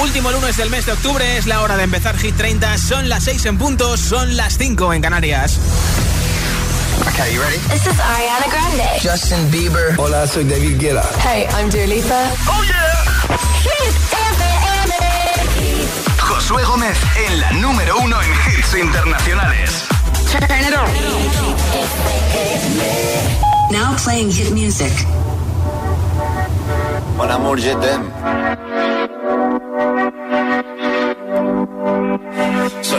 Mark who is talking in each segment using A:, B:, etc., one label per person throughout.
A: Último lunes del mes de octubre, es la hora de empezar Hit 30. Son las 6 en puntos, son las 5 en Canarias.
B: Okay, you ready?
C: This is Ariana Grande.
B: Justin Bieber.
D: Hola, soy David Guetta.
C: Hey, I'm Dua Lipa.
B: Oh yeah.
C: Hit
E: FM. Josué Gómez en la número uno en hits internacionales.
B: Turn it on.
F: Now playing hit music.
G: Mon amour, je t'aime.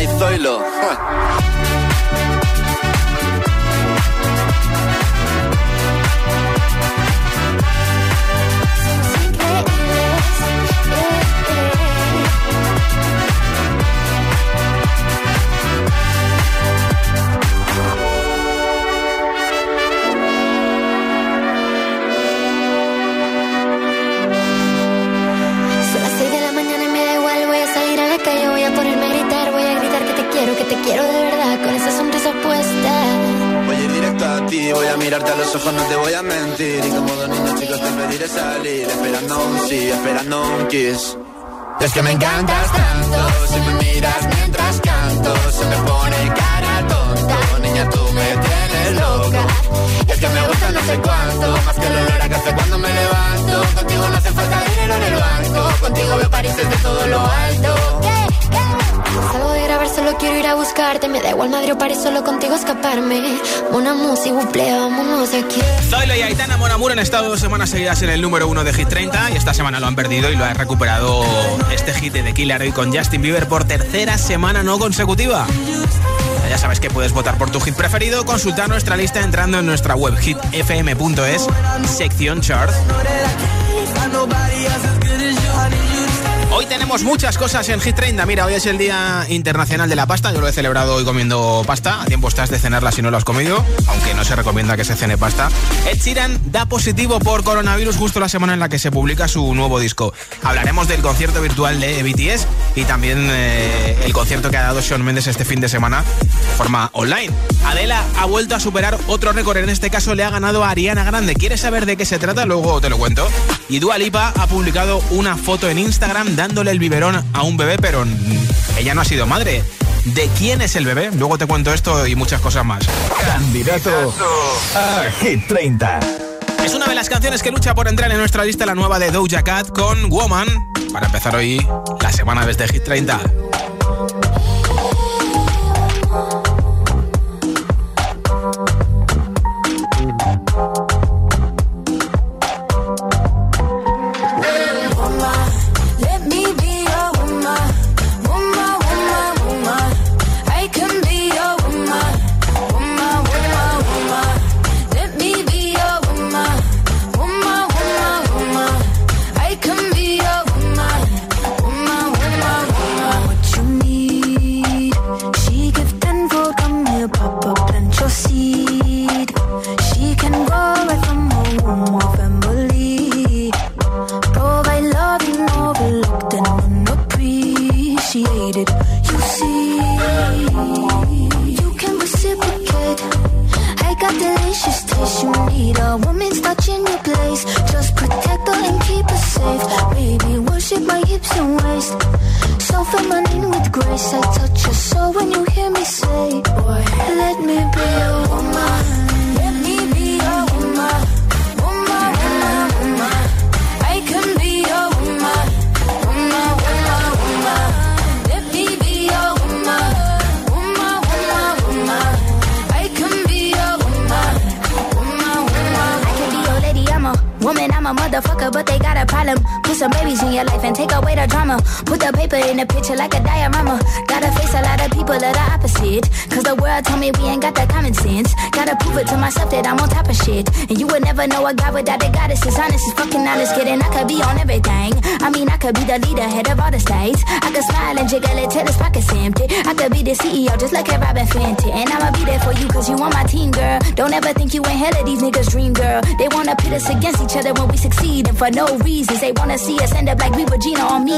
G: y Zoilo.
C: Son
G: ojos, no te voy a mentir. Y como dos niños chicos te pediré salir, esperando un sí, esperando un kiss. Es que me encantas tanto, si me miras mientras canto, se me pone cara tonta. Niña, tú me tienes loca. Y es que me gusta no sé cuánto, más que el olor a café cuando me levanto. Contigo no hace falta dinero en el banco, contigo veo París desde todo lo alto.
C: Salgo de grabar, solo quiero ir a buscarte. Me da igual Madrid o París, solo contigo escaparme. Una música, buple, vámonos de aquí.
A: Zoilo y Aitana Monamur han estado dos semanas seguidas en el número uno de Hit 30 y esta semana lo han perdido y lo ha recuperado este hit de The Killer hoy con Justin Bieber por tercera semana no consecutiva. Sabes que puedes votar por tu hit preferido, consultar nuestra lista entrando en nuestra web hitfm.es, sección chart. Tenemos muchas cosas en Hit 30. Mira, hoy es el Día Internacional de la Pasta. Yo lo he celebrado hoy comiendo pasta. A tiempo estás de cenarla si no lo has comido, aunque no se recomienda que se cene pasta. Ed Sheeran da positivo por coronavirus justo la semana en la que se publica su nuevo disco. Hablaremos del concierto virtual de BTS y también eh, el concierto que ha dado Shawn Mendes este fin de semana de forma online. Adela ha vuelto a superar otro récord. En este caso le ha ganado a Ariana Grande. ¿Quieres saber de qué se trata? Luego te lo cuento. Y Dua Lipa ha publicado una foto en Instagram dándole el biberón a un bebé, pero ella no ha sido madre. ¿De quién es el bebé? Luego te cuento esto y muchas cosas más.
E: Candidato a Hit 30.
A: Es una de las canciones que lucha por entrar en nuestra lista la nueva de Doja Cat con Woman. Para empezar hoy la semana desde Hit 30.
H: some babies in your life and take away drama. Put the paper in the picture like a diorama. Gotta face a lot of people of the opposite. Cause the world told me we ain't got that common sense. Gotta prove it to myself that I'm on top of shit. And you would never know a guy without a goddess. Honest is fucking honest, kidding. I could be on everything. I mean, I could be the leader, head of all the states. I could smile and jiggle it till his pockets empty. I could be the CEO, just like a Robin Fenty. And I'ma be there for you cause you on my team, girl. Don't ever think you ain't hell of these niggas' dream, girl. They wanna pit us against each other when we succeed. And for no reasons, they wanna see us end up like we were Gina on me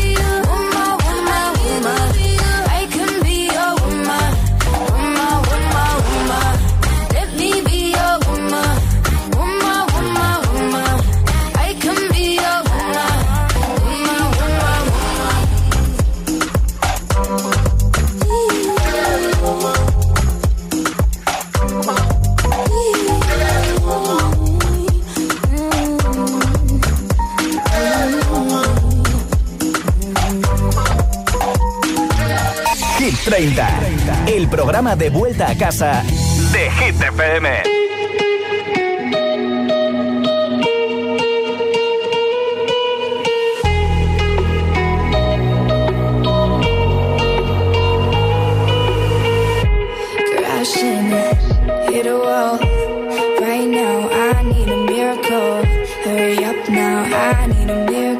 D: 30. El programa de vuelta a casa
I: de Hit FM.
J: Crashing, hit a wall. Right now, I need a miracle. Hurry up now, I need a miracle.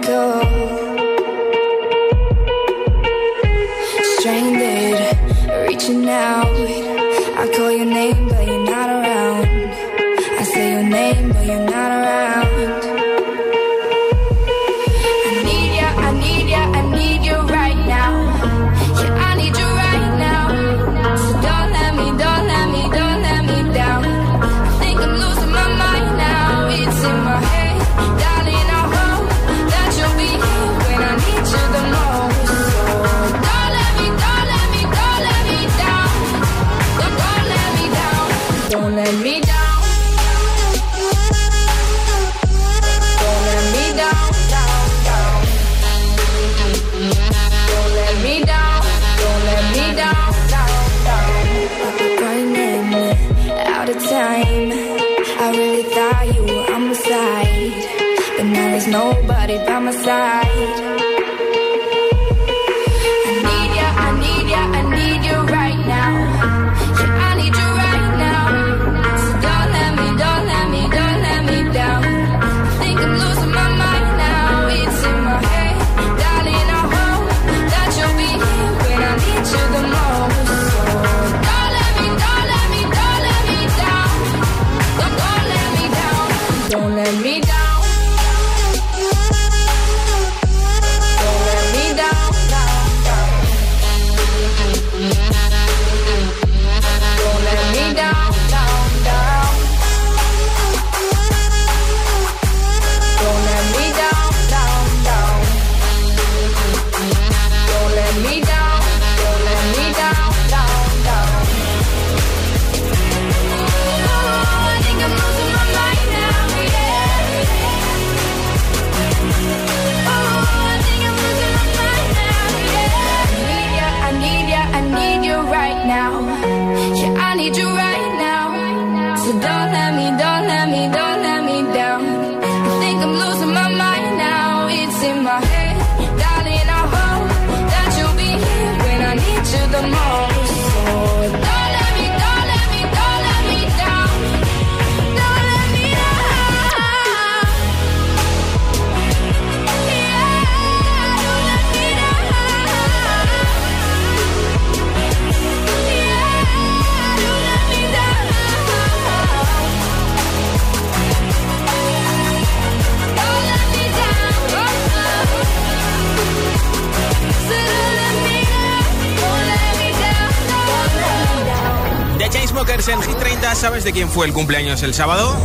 A: De quién fue el cumpleaños el sábado?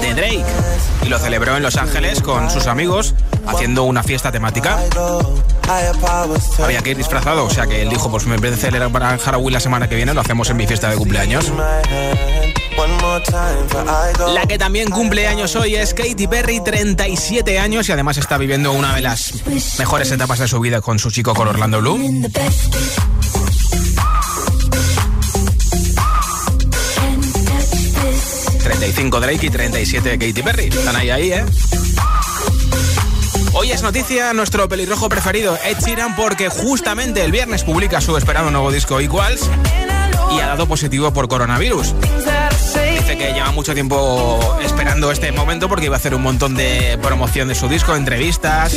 A: De Drake. Y lo celebró en Los Ángeles con sus amigos haciendo una fiesta temática. Había que ir disfrazado, o sea que él dijo, pues en vez de celebrar para Halloween la semana que viene, lo hacemos en mi fiesta de cumpleaños. La que también cumple años hoy es Katy Perry, 37 años y además está viviendo una de las mejores etapas de su vida con su chico con Orlando Bloom. 35 Drake y 37 Katy Perry. Están ahí, ahí, ¿eh? Hoy es noticia nuestro pelirrojo preferido, Ed Sheeran, porque justamente el viernes publica su esperado nuevo disco Equals y ha dado positivo por coronavirus. Dice que lleva mucho tiempo esperando este momento porque iba a hacer un montón de promoción de su disco, entrevistas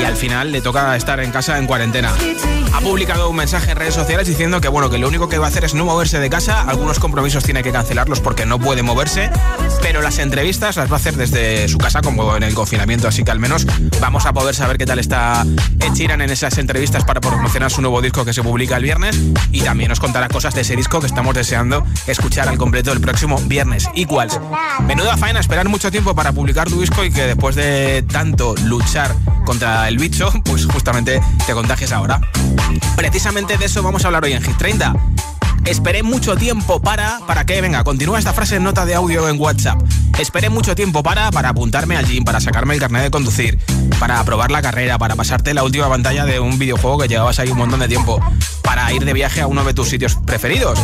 A: y al final le toca estar en casa en cuarentena. Ha publicado un mensaje en redes sociales diciendo que bueno, que lo único que va a hacer es no moverse de casa, algunos compromisos tiene que cancelarlos porque no puede moverse, pero las entrevistas las va a hacer desde su casa como en el confinamiento, así que al menos vamos a poder saber qué tal está Ed en esas entrevistas para promocionar su nuevo disco que se publica el viernes y también nos contará cosas de ese disco que estamos deseando escuchar al completo el próximo viernes. Equals. Menuda faena esperar mucho tiempo para publicar tu disco y que después de tanto luchar contra el bicho, pues justamente te contagies ahora. Precisamente de eso vamos a hablar hoy en Hit 30. Esperé mucho tiempo para... ¿Para qué? Venga, continúa esta frase en nota de audio en WhatsApp. Esperé mucho tiempo para... Para apuntarme al gym, para sacarme el carnet de conducir, para aprobar la carrera, para pasarte la última pantalla de un videojuego que llevabas ahí un montón de tiempo, para ir de viaje a uno de tus sitios preferidos,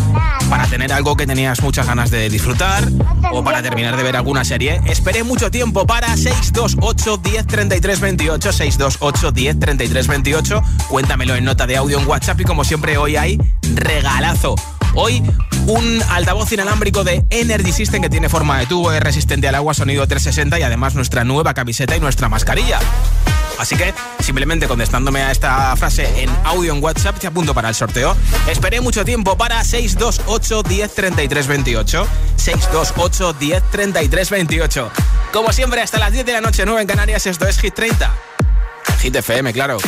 A: para tener algo que tenías muchas ganas de disfrutar o para terminar de ver alguna serie. Esperé mucho tiempo para 628 10 33 28 628 10 33 28. Cuéntamelo en nota de audio en WhatsApp y como siempre hoy hay regalazo. Hoy un altavoz inalámbrico de Energy System que tiene forma de tubo, es resistente al agua, sonido 360 y además nuestra nueva camiseta y nuestra mascarilla. Así que simplemente contestándome a esta frase en audio en WhatsApp te apunto para el sorteo. Esperé mucho tiempo para 628 10 33 28. 628 10 33 28. Como siempre, hasta las 10 de la noche, 9 en Canarias, esto es Hit 30. Hit FM, claro.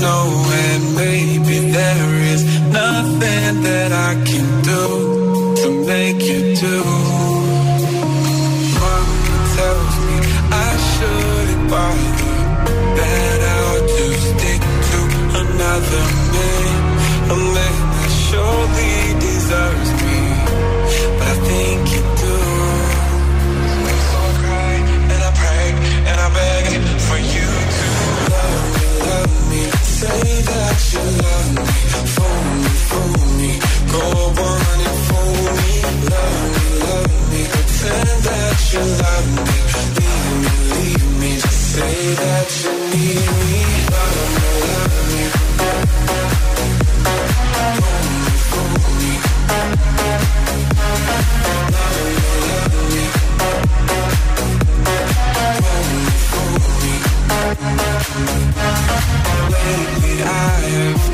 K: Know, you love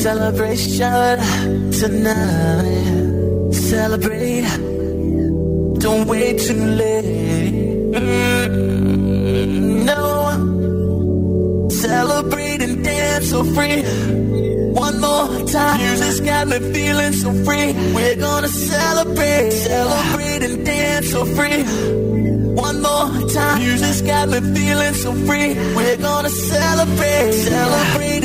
L: celebration tonight. Celebrate, don't wait too late. No, celebrate and dance so free. One more time, music's got me feeling so free. We're gonna celebrate, celebrate and dance so free. One more time, music's got me feeling so free. We're gonna celebrate, celebrate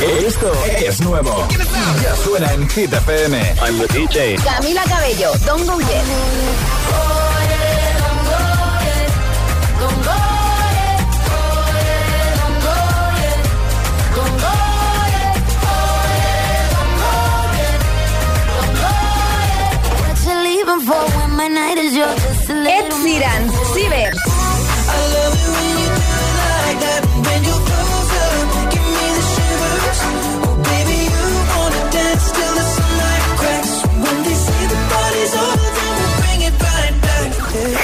M: Esto es nuevo. Ya suena en Hit FM. I'm the DJ.
N: Camila Cabello, Don't Go Yet. Ed Sheeran, Ciber.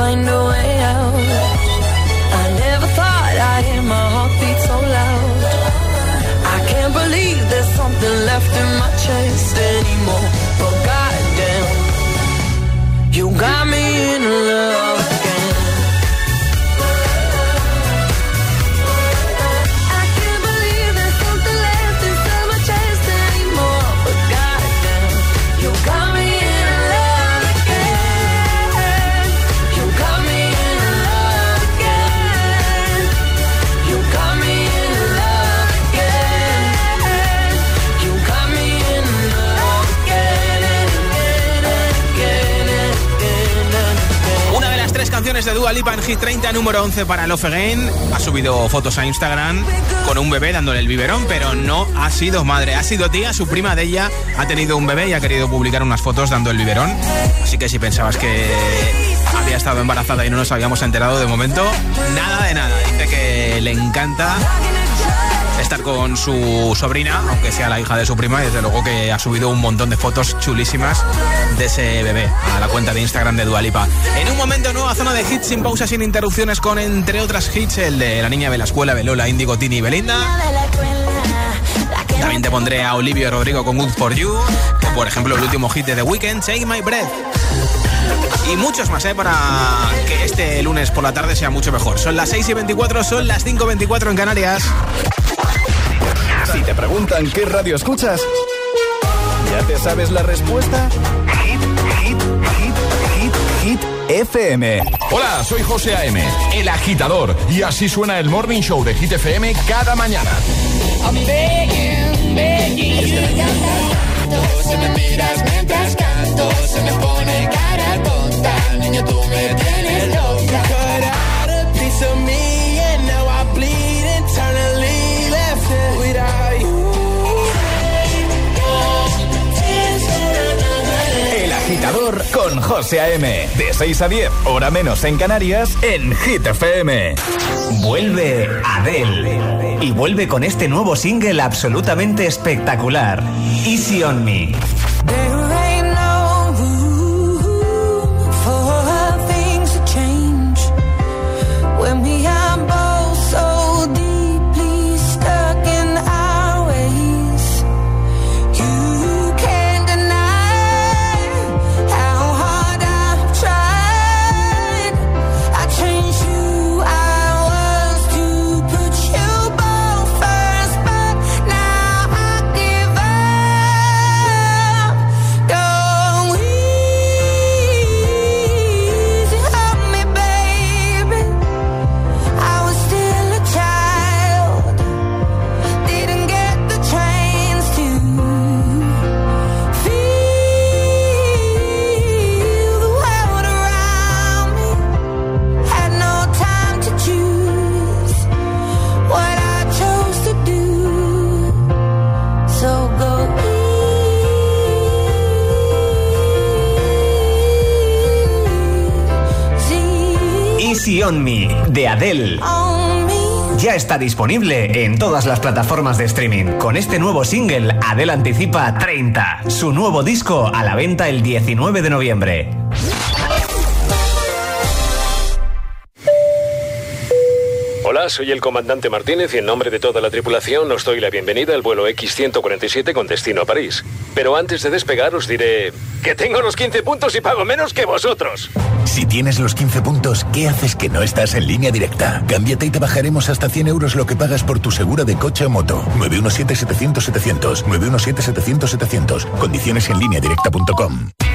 M: Find a way out. I never thought I'd hear my heartbeat so loud. I can't believe there's something left in my chest anymore. But goddamn, you got me in love
A: canciones de Dua Lipa en Hit 30, número 11 para Love Again. Ha subido fotos a Instagram con un bebé dándole el biberón, pero no ha sido madre, ha sido tía. Su prima de ella ha tenido un bebé y ha querido publicar unas fotos dando el biberón. Así que si pensabas que había estado embarazada y no nos habíamos enterado de momento, nada de nada. Dice que le encanta estar con su sobrina, aunque sea la hija de su prima, y desde luego que ha subido un montón de fotos chulísimas de ese bebé a la cuenta de Instagram de Dualipa. En un momento nueva zona de hits sin pausas, sin interrupciones, con entre otras hits el de la niña de la escuela, Belola, Indigo, Tini y Belinda. También te pondré a Olivia y Rodrigo con Good For You, o por ejemplo el último hit de The Weeknd, Take My Breath. Y muchos más, ¿eh? Para que este lunes por la tarde sea mucho mejor. Son las 6 y 24, son las 5 y 24 en Canarias.
D: Si te preguntan qué radio escuchas, ¿ya te sabes la respuesta? Hit, hit, hit, hit, hit, FM.
O: Hola, soy José A.M., el agitador, y así suena el Morning Show de Hit FM cada mañana.
G: I'm begging, begging you. Si me miras mientras canto, se me pone cara tonta. Niño, tú me tienes loca. Cut out a piece of me,
D: con José A.M. De 6 a 10, hora menos en Canarias, en Hit FM.
P: Vuelve Adele. Y vuelve con este nuevo single absolutamente espectacular. Easy on Me.
M: On Me,
P: de Adele. Ya está disponible en todas las plataformas de streaming. Con este nuevo single, Adele anticipa 30, su nuevo disco a la venta el 19 de noviembre.
Q: Hola, soy el comandante Martínez y en nombre de toda la tripulación os doy la bienvenida al vuelo X-147 con destino a París. Pero antes de despegar os diré que tengo los 15 puntos y pago menos que vosotros.
R: Si tienes los 15 puntos, ¿qué haces que no estás en línea directa? Cámbiate y te bajaremos hasta 100 euros lo que pagas por tu segura de coche o moto. 917-700-700. 917-700-700. Condiciones en línea directa.com.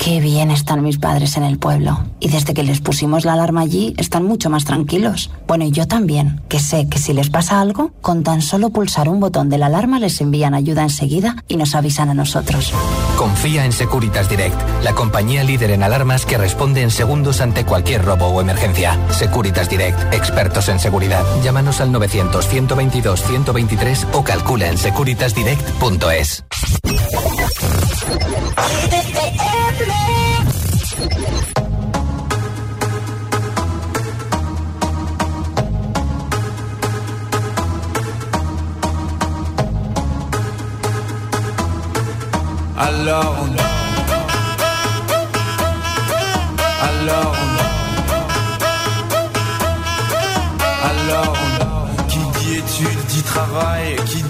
S: qué bien están mis padres en el pueblo. Y desde que les pusimos la alarma allí, están mucho más tranquilos. Bueno, y yo también, que sé que si les pasa algo, con tan solo pulsar un botón de la alarma les envían ayuda enseguida y nos avisan a nosotros.
T: Confía en Securitas Direct, la compañía líder en alarmas que responde en segundos ante cualquier robo o emergencia. Securitas Direct, expertos en seguridad. Llámanos al 900 122 123 o calcula en securitasdirect.es.
U: Alors on Alors Alors Qui dit études dit travail Qui dit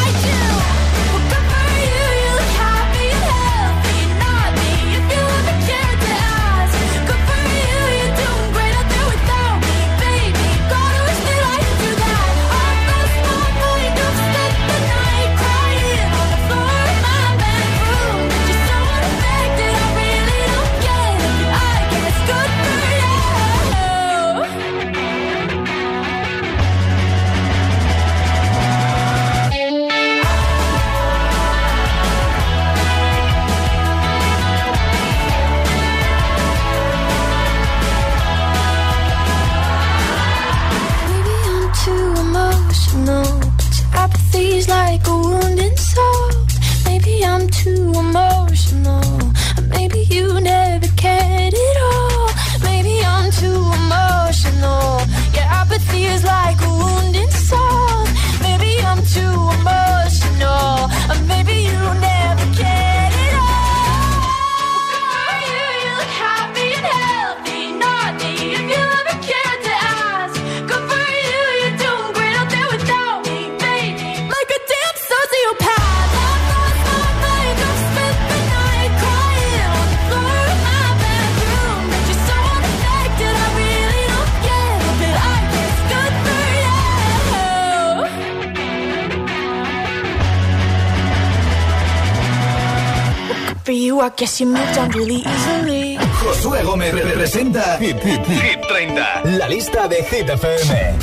J: guess you moved on really easily.
D: Josué Gómez representa Hit, Hit, Hit 30. La lista de Hit FM.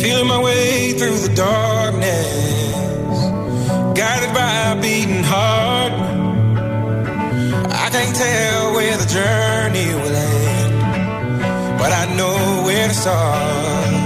K: Feeling my way through the darkness, guided by a beating heart. I can't tell where the journey will end, but I know where to start.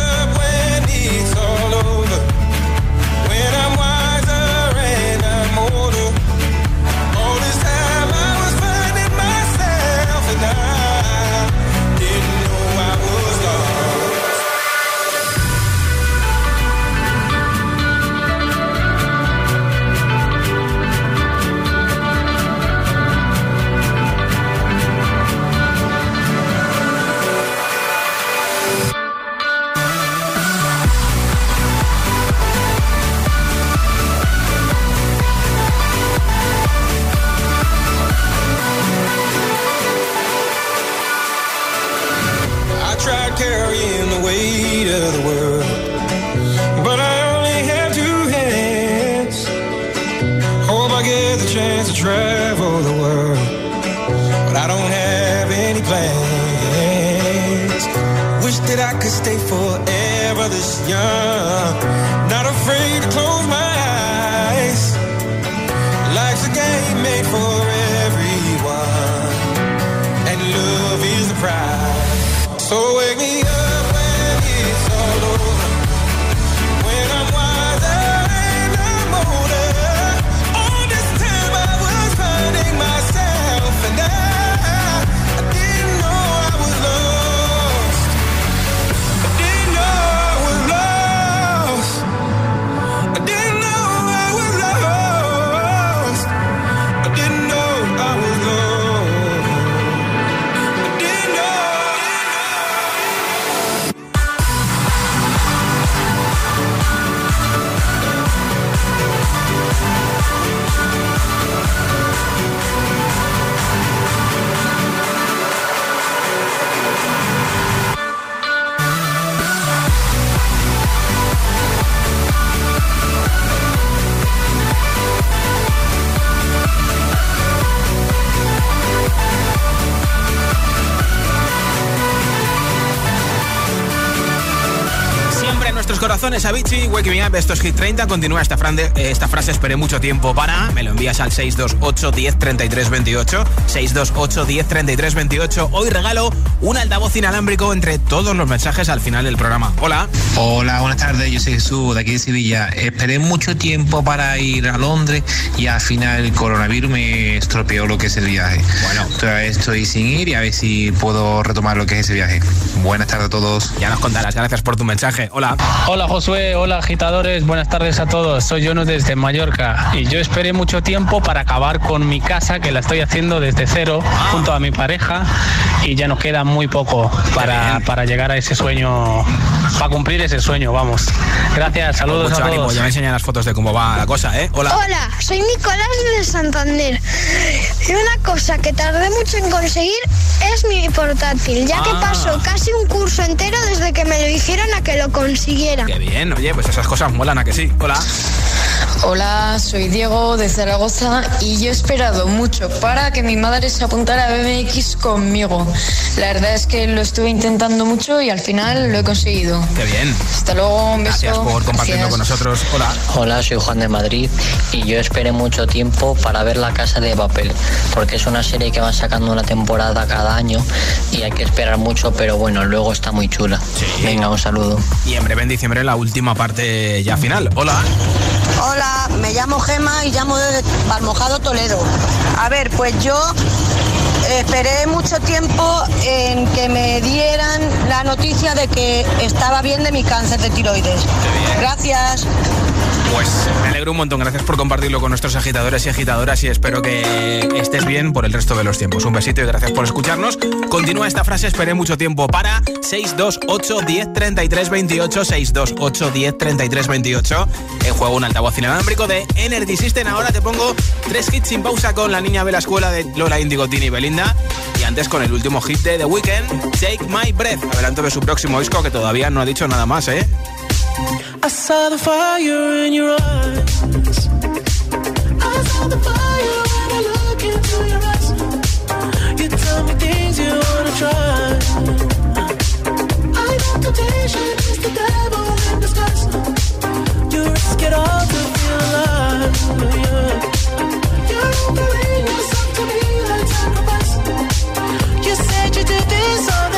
A: yeah. Avicii, Wake Me Up, esto es Hit 30. Continúa esta, frase, esta frase, esperé mucho tiempo para. Me lo envías al 628 10 33 28. 628 10 33 28. Hoy regalo un altavoz inalámbrico entre todos los mensajes al final del programa. Hola.
S: Hola, buenas tardes. Yo soy Jesús, de aquí de Sevilla. Esperé mucho tiempo para ir a Londres y al final el coronavirus me estropeó lo que es el viaje. Bueno, todavía estoy sin ir y a ver si puedo retomar lo que es ese viaje. Buenas tardes a todos.
A: Ya nos contarás. Gracias por tu mensaje. Hola.
V: Hola Josué, hola agitadores, buenas tardes a todos. Soy Jono desde Mallorca y yo esperé mucho tiempo para acabar con mi casa que la estoy haciendo desde cero junto a mi pareja y ya nos queda muy poco para, para llegar a ese sueño, para cumplir ese sueño, vamos. Gracias, saludos
A: Mucho
V: a
A: ánimo. Ya me enseñan las fotos de cómo va la cosa, ¿eh? Hola.
W: Hola, soy Nicolás de Santander. Y una cosa que tardé mucho en conseguir es mi portátil, ya que
A: Ah.
W: pasó casi un curso entero desde que me lo dijeron a que lo consiguiera.
A: Qué bien. Oye, pues esas cosas molan, ¿a que sí? Hola.
X: Hola, soy Diego de Zaragoza y yo he esperado mucho para que mi madre se apuntara a BMX conmigo. La verdad es que lo estuve intentando mucho y al final lo he conseguido.
A: Qué bien.
X: Hasta luego, un beso.
A: Gracias por compartirlo
X: Gracias.
A: con nosotros. Hola.
Y: Hola, soy Juan de Madrid y yo esperé mucho tiempo para ver La Casa de Papel, porque es una serie que van sacando una temporada cada año y hay que esperar mucho, pero bueno, luego está muy chula. Venga, un saludo.
A: Y en breve en diciembre la última parte ya final. Hola.
L: Hola, me llamo Gema y llamo desde Balmojado, Toledo. A ver, pues yo esperé mucho tiempo en que me dieran la noticia de que estaba bien de mi cáncer de tiroides. Gracias.
A: Pues me alegro un montón. Gracias por compartirlo con nuestros agitadores y agitadoras y espero que estés bien por el resto de los tiempos. Un besito y gracias por escucharnos. Continúa esta frase, esperé mucho tiempo para 628 10 33 28 628 10 33 28. En juego un altavoz inalámbrico de Energy System. Ahora te pongo tres hits sin pausa con la niña de la escuela de Lola Indigo, Tini y Belinda. Y antes con el último hit de The Weeknd, Take My Breath. Adelanto de su próximo disco que todavía no ha dicho nada más, ¿eh?
Z: I saw the fire in your eyes. I saw the fire when I look into your eyes. You tell me things you wanna try. I know temptation is the devil in disguise. You risk it all to alive. You're like. You said you did this all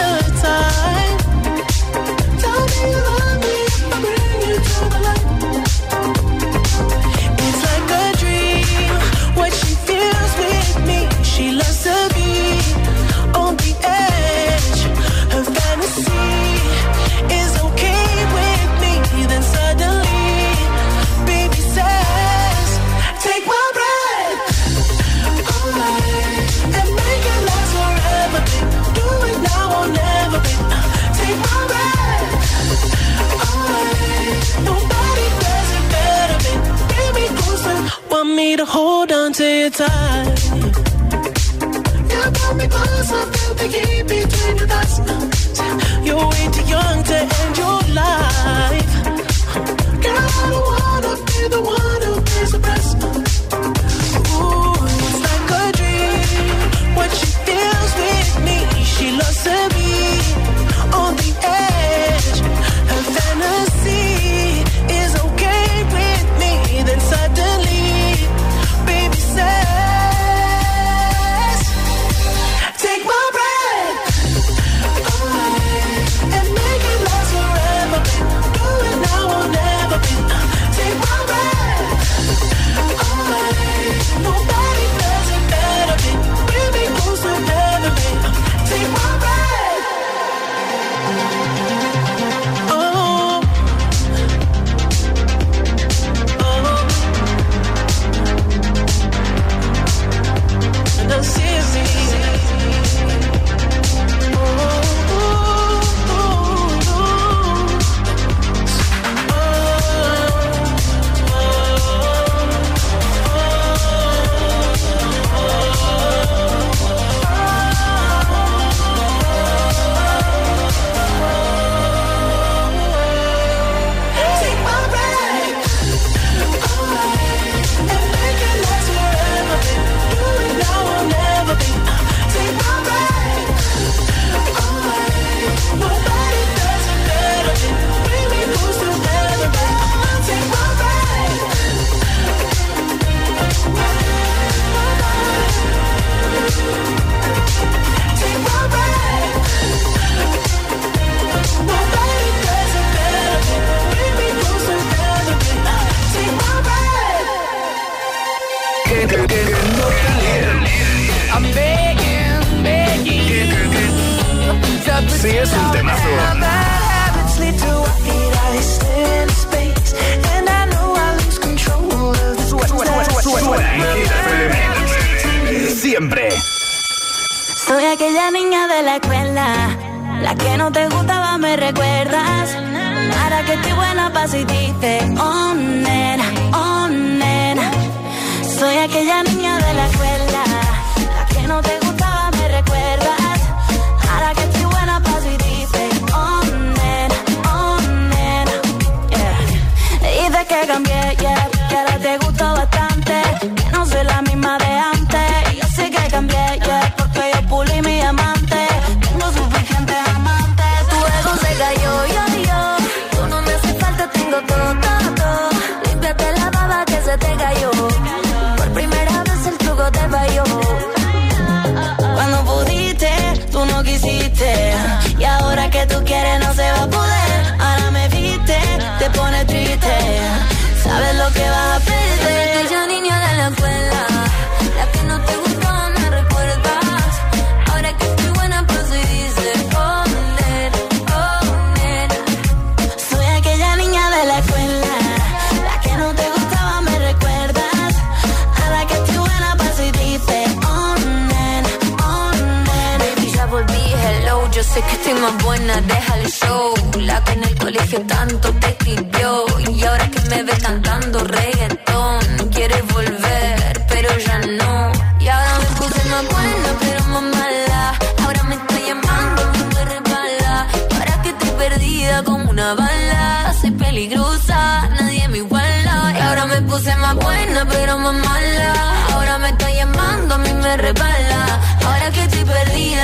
N: Sé que estoy más buena, deja el show. La que en el colegio tanto te escribió. Y ahora que me ves cantando reggaetón, quieres volver, pero ya no. Y ahora me puse más buena, pero más mala. Ahora me estoy llamando, me resbala. Para que estoy perdida como una bala. Soy peligrosa, nadie me iguala. Y ahora me puse más buena, pero más mala. Ahora me estoy llamando, a mí me resbala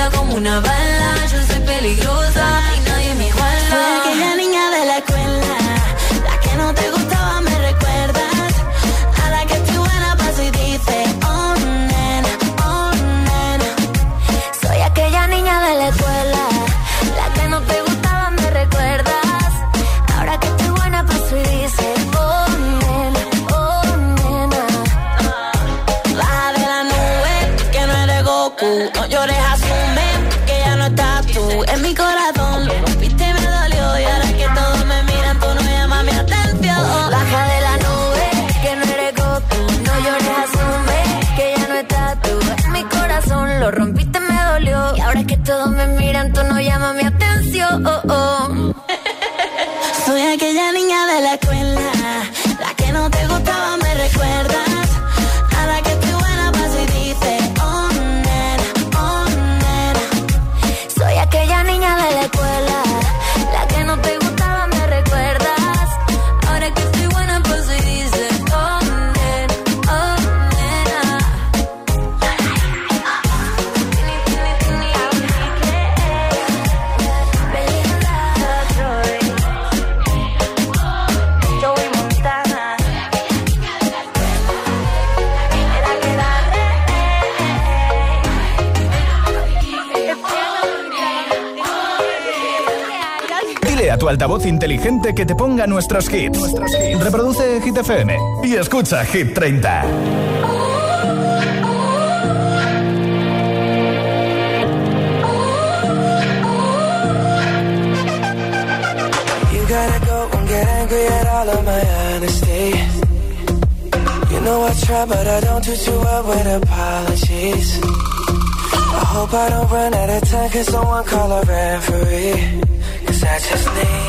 N: como una bala, yo soy peligrosa
D: altavoz inteligente que te ponga nuestros hits. Reproduce Hit FM y escucha Hit 30.
L: You gotta go and get angry at all of my honesty. You know I try, but I don't do too well with apologies. I hope I don't run out of time, cause someone call a referee. Cause I just need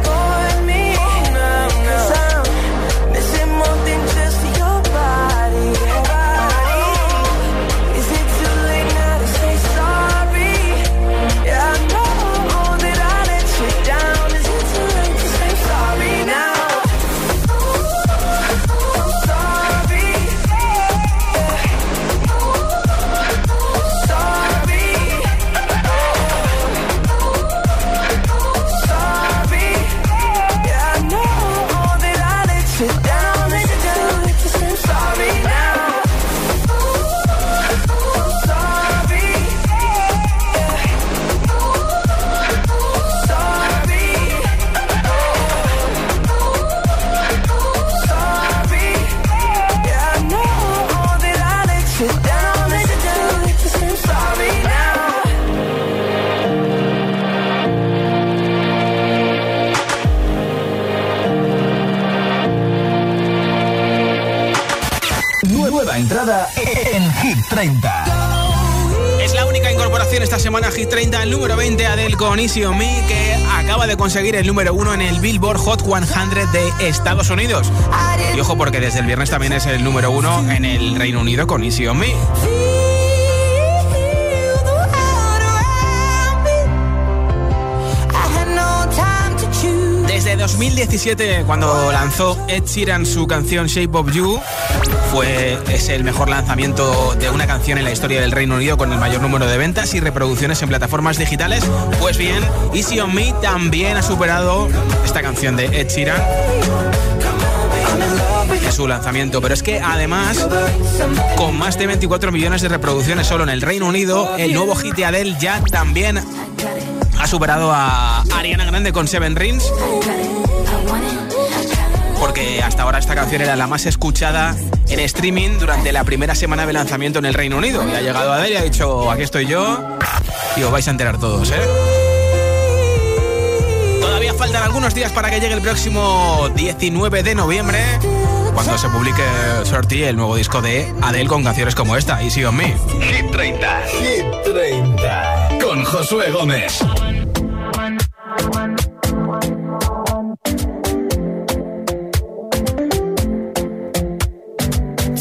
D: en Hit 30.
A: Es la única incorporación esta semana Hit 30, el número 20 Adele con Easy on Me, que acaba de conseguir el número 1 en el Billboard Hot 100 de Estados Unidos. Y ojo porque desde el viernes también es el número 1 en el Reino Unido con Easy on Me. Desde 2017, cuando lanzó Ed Sheeran su canción Shape of You, fue es el mejor lanzamiento de una canción en la historia del Reino Unido con el mayor número de ventas y reproducciones en plataformas digitales. Pues bien, Easy on Me también ha superado esta canción de Ed Sheeran en su lanzamiento, pero es que además, con más de 24 millones de reproducciones solo en el Reino Unido, el nuevo hit de Adele ya también ha superado a Ariana Grande con Seven Rings porque hasta ahora esta canción era la más escuchada en streaming durante la primera semana de lanzamiento en el Reino Unido. Y ha llegado Adele y ha dicho, aquí estoy yo, y os vais a enterar todos, ¿eh? Todavía faltan algunos días para que llegue el próximo 19 de noviembre, cuando se publique Sorty, el nuevo disco de Adele con canciones como esta, Easy on Me.
D: Hit 30. Hit 30. Con Josué Gómez.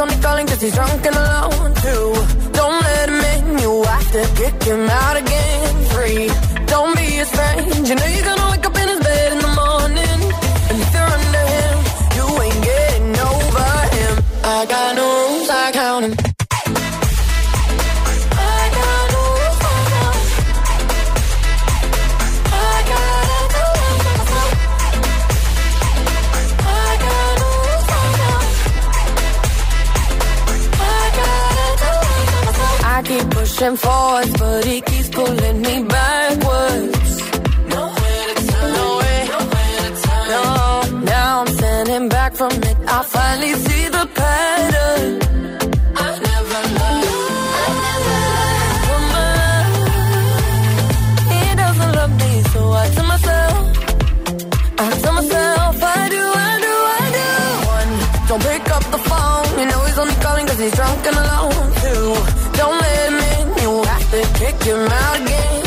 L: Only calling cause he's drunk and alone too. don't let him in You have to kick him out again. Three, don't be a strange You know you're gonna wake up pushing forwards, but he keeps pulling me backwards. Kick him out again.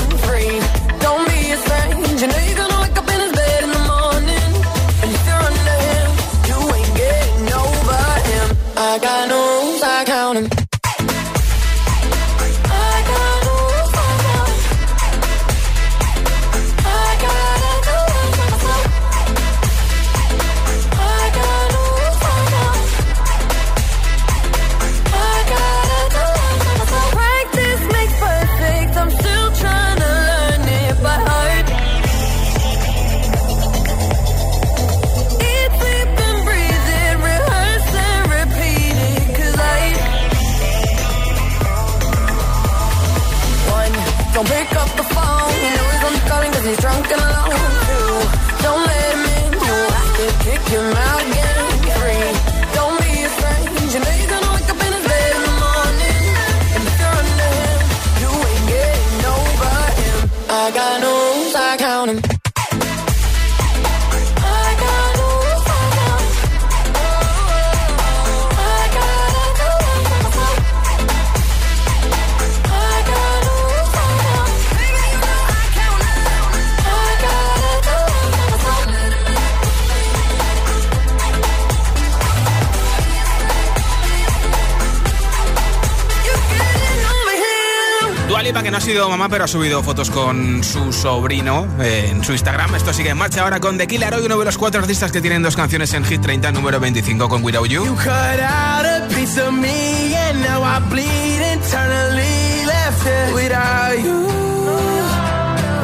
A: Pero ha subido fotos con su sobrino eh, en su Instagram. Esto sigue en marcha ahora con The Killer, hoy uno de los cuatro artistas que tienen dos canciones en Hit 30, número 25 con Without You.
L: You cut out a piece of me and now I bleed internally left it without you,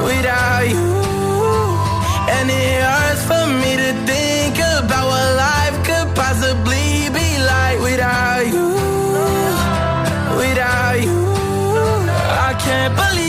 L: without you. And it hurts for me to think about what life could possibly be like without you, without you. Can't believe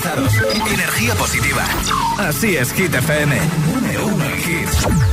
D: garantizados. Energía positiva. Así es, Hit FM. Número uno en hits.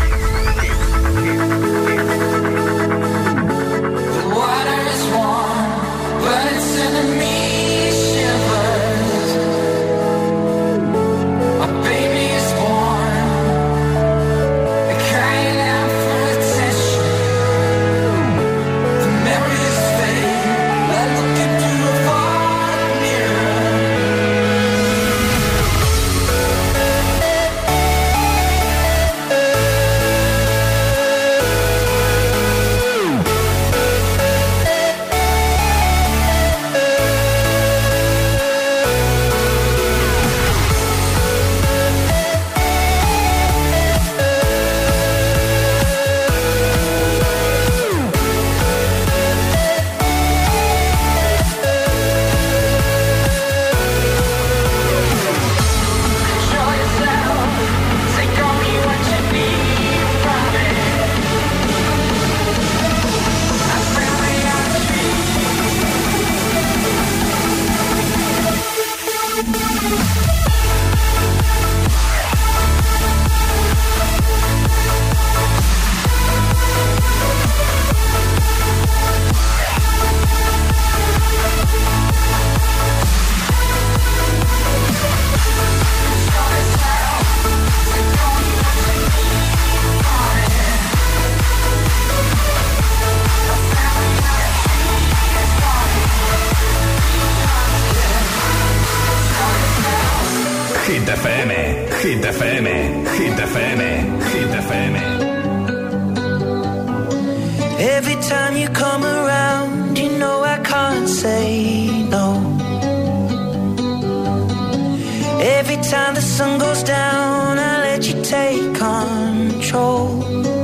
L: Take control.